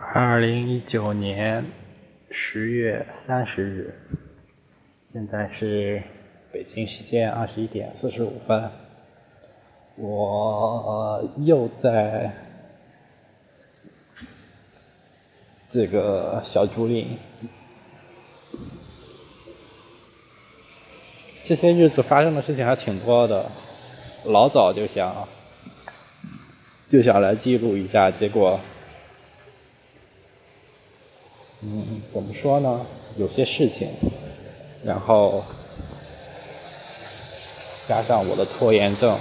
二零一九年十月三十日，现在是北京时间二十一点四十五分，我又在这个小竹林。这些日子发生的事情还挺多的，老早就想就想来记录一下，结果。嗯，怎么说呢？有些事情，然后加上我的拖延症，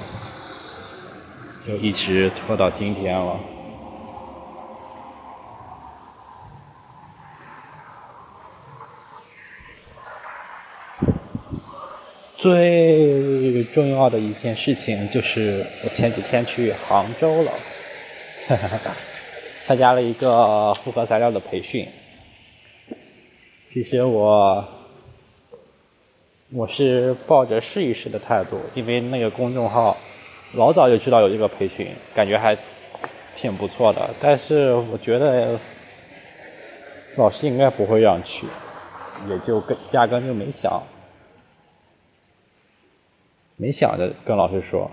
就一直拖到今天了。最重要的一件事情就是我前几天去杭州了，哈哈哈参加了一个复合材料的培训。其实我我是抱着试一试的态度，因为那个公众号老早就知道有这个培训，感觉还挺不错的。但是我觉得老师应该不会让去，也就跟压根就没想，没想着跟老师说。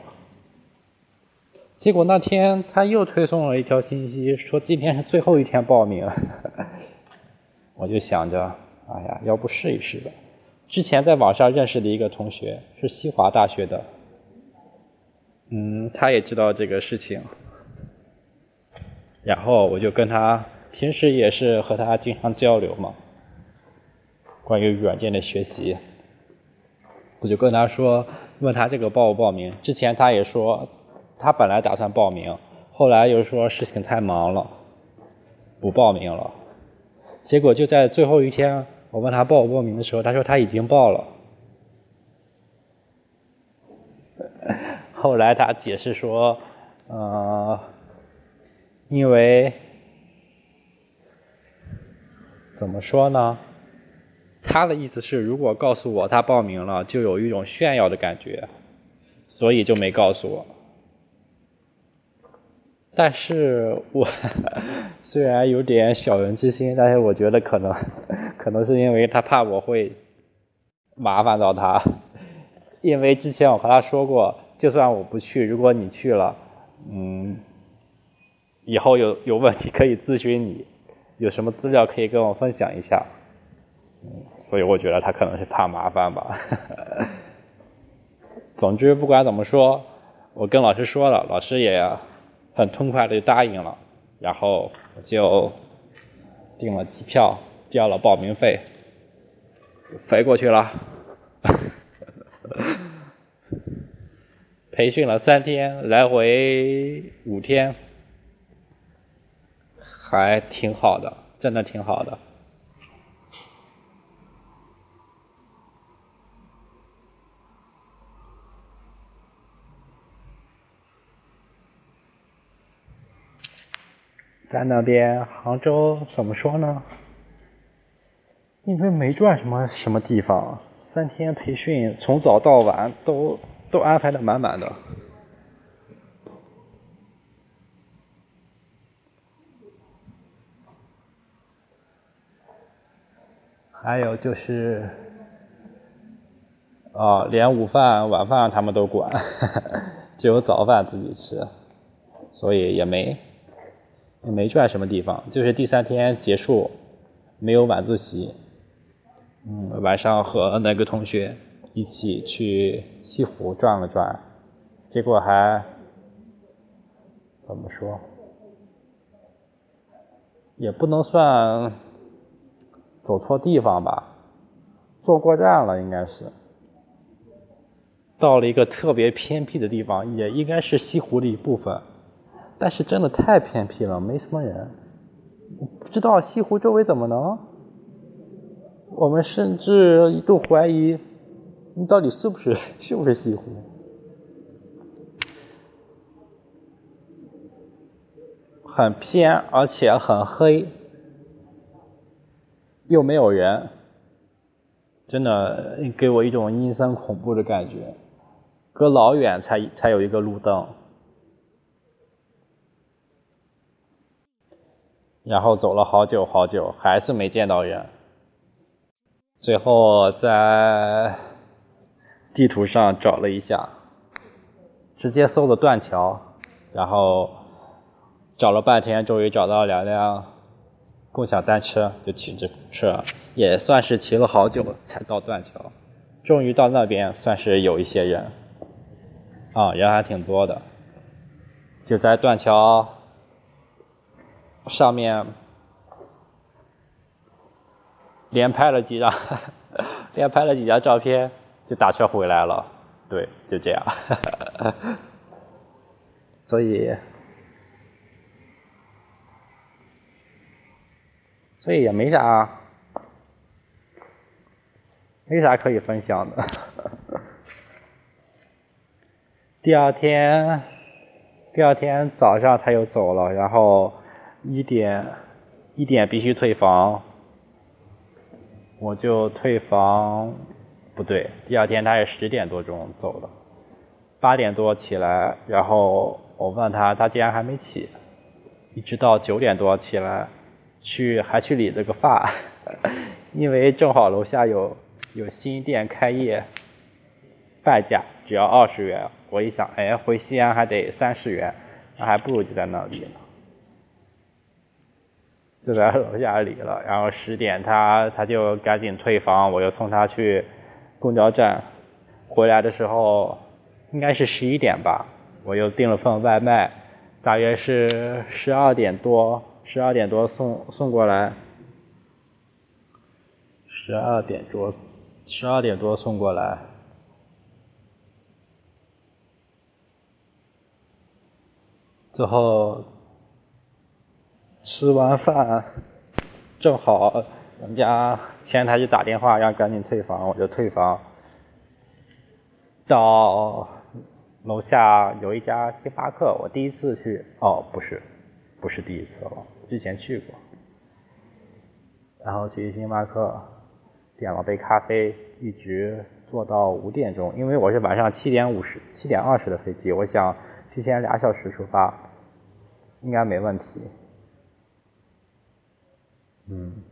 结果那天他又推送了一条信息，说今天是最后一天报名，我就想着。哎呀，要不试一试吧？之前在网上认识的一个同学是西华大学的，嗯，他也知道这个事情，然后我就跟他平时也是和他经常交流嘛，关于软件的学习，我就跟他说，问他这个报不报名？之前他也说他本来打算报名，后来又说事情太忙了，不报名了。结果就在最后一天。我问他报不报名的时候，他说他已经报了。后来他解释说，呃，因为怎么说呢？他的意思是，如果告诉我他报名了，就有一种炫耀的感觉，所以就没告诉我。但是我 虽然有点小人之心，但是我觉得可能。可能是因为他怕我会麻烦到他，因为之前我和他说过，就算我不去，如果你去了，嗯，以后有有问题可以咨询你，有什么资料可以跟我分享一下，嗯，所以我觉得他可能是怕麻烦吧。总之不管怎么说，我跟老师说了，老师也很痛快的答应了，然后我就订了机票。交了报名费，飞过去了。培训了三天，来回五天，还挺好的，真的挺好的。在那边，杭州怎么说呢？因为没转什么什么地方，三天培训从早到晚都都安排的满满的。还有就是，啊，连午饭、晚饭他们都管，只有早饭自己吃，所以也没也没转什么地方。就是第三天结束，没有晚自习。嗯，晚上和那个同学一起去西湖转了转，结果还怎么说，也不能算走错地方吧，坐过站了应该是，到了一个特别偏僻的地方，也应该是西湖的一部分，但是真的太偏僻了，没什么人，不知道西湖周围怎么能。我们甚至一度怀疑，你到底是不是 是不是西湖？很偏，而且很黑，又没有人，真的给我一种阴森恐怖的感觉。隔老远才才有一个路灯。然后走了好久好久，还是没见到人。最后在地图上找了一下，直接搜的断桥，然后找了半天，终于找到两辆共享单车，就骑着车，也算是骑了好久才到断桥。终于到那边，算是有一些人，啊，人还挺多的。就在断桥上面。连拍了几张，连拍了几张照片，就打车回来了。对，就这样。所以，所以也没啥，没啥可以分享的。第二天，第二天早上他又走了，然后一点一点必须退房。我就退房，不对，第二天他是十点多钟走的，八点多起来，然后我问他，他竟然还没起，一直到九点多起来，去还去理了个发，因为正好楼下有有新店开业，半价只要二十元，我一想，哎，回西安还得三十元，那还不如就在那里呢。就在楼下理了，然后十点他他就赶紧退房，我又送他去公交站，回来的时候应该是十一点吧，我又订了份外卖，大约是十二点多，十二点多送送过来，十二点多，十二点多送过来，最后。吃完饭，正好人家前台就打电话让赶紧退房，我就退房。到楼下有一家星巴克，我第一次去，哦，不是，不是第一次了，之前去过。然后去星巴克点了杯咖啡，一直坐到五点钟，因为我是晚上七点五十、七点二十的飞机，我想提前俩小时出发，应该没问题。嗯，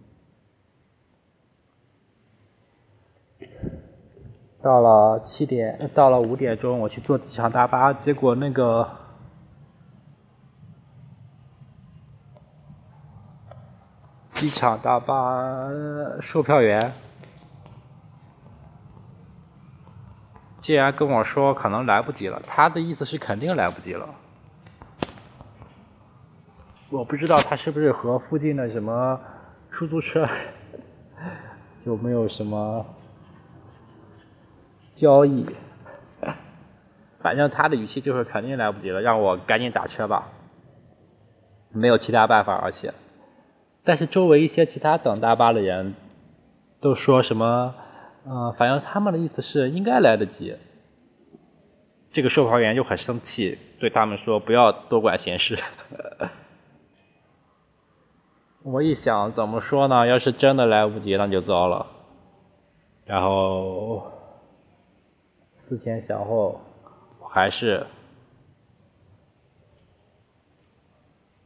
到了七点，到了五点钟，我去坐机场大巴，结果那个机场大巴售票员竟然跟我说可能来不及了，他的意思是肯定来不及了。我不知道他是不是和附近的什么。出租车就没有什么交易？反正他的语气就是肯定来不及了，让我赶紧打车吧。没有其他办法，而且，但是周围一些其他等大巴的人都说什么？嗯，反正他们的意思是应该来得及。这个售票员就很生气，对他们说不要多管闲事。我一想，怎么说呢？要是真的来不及，那就糟了。然后思前想后，还是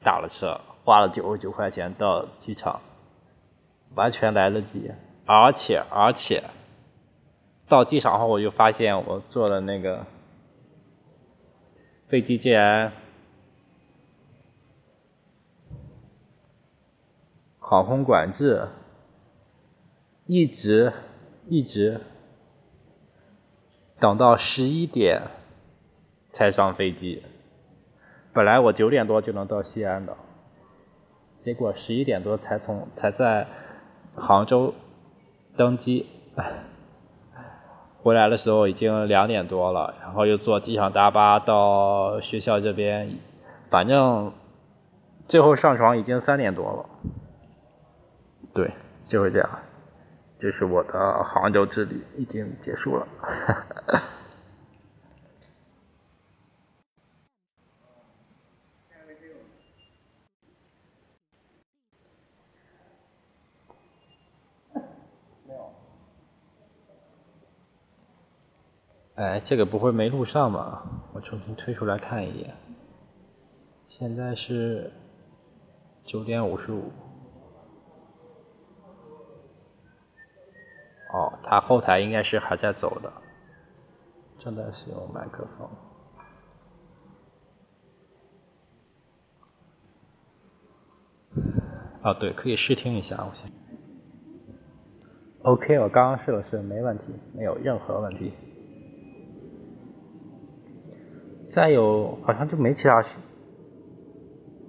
打了车，花了九十九块钱到机场，完全来得及。而且而且，到机场后，我就发现我坐的那个飞机竟然。航空管制，一直一直等到十一点才上飞机。本来我九点多就能到西安的，结果十一点多才从才在杭州登机。回来的时候已经两点多了，然后又坐机场大巴到学校这边，反正最后上床已经三点多了。对，就是这样，就是我的杭州之旅已经结束了。哎，这个不会没录上吧？我重新退出来看一眼。现在是。九点五十五。哦，他后台应该是还在走的，正在使用麦克风。啊，对，可以试听一下，我先。OK，我刚刚试了试，没问题，没有任何问题。再有，好像就没其他事，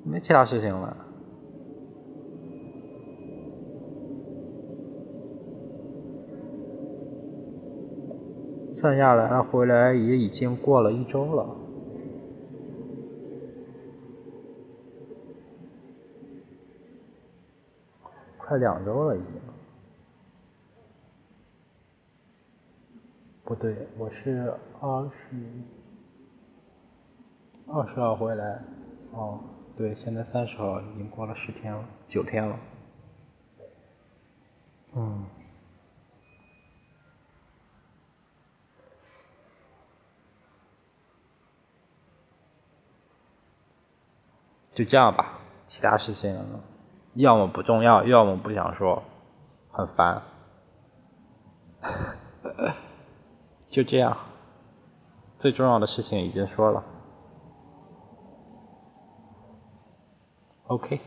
没其他事情了。算下来，回来也已经过了一周了，快两周了已经。不对，我是二十二十号回来，哦，对，现在三十号，已经过了十天了，九天了，嗯。就这样吧，其他事情要么不重要，要么不想说，很烦。就这样，最重要的事情已经说了。OK。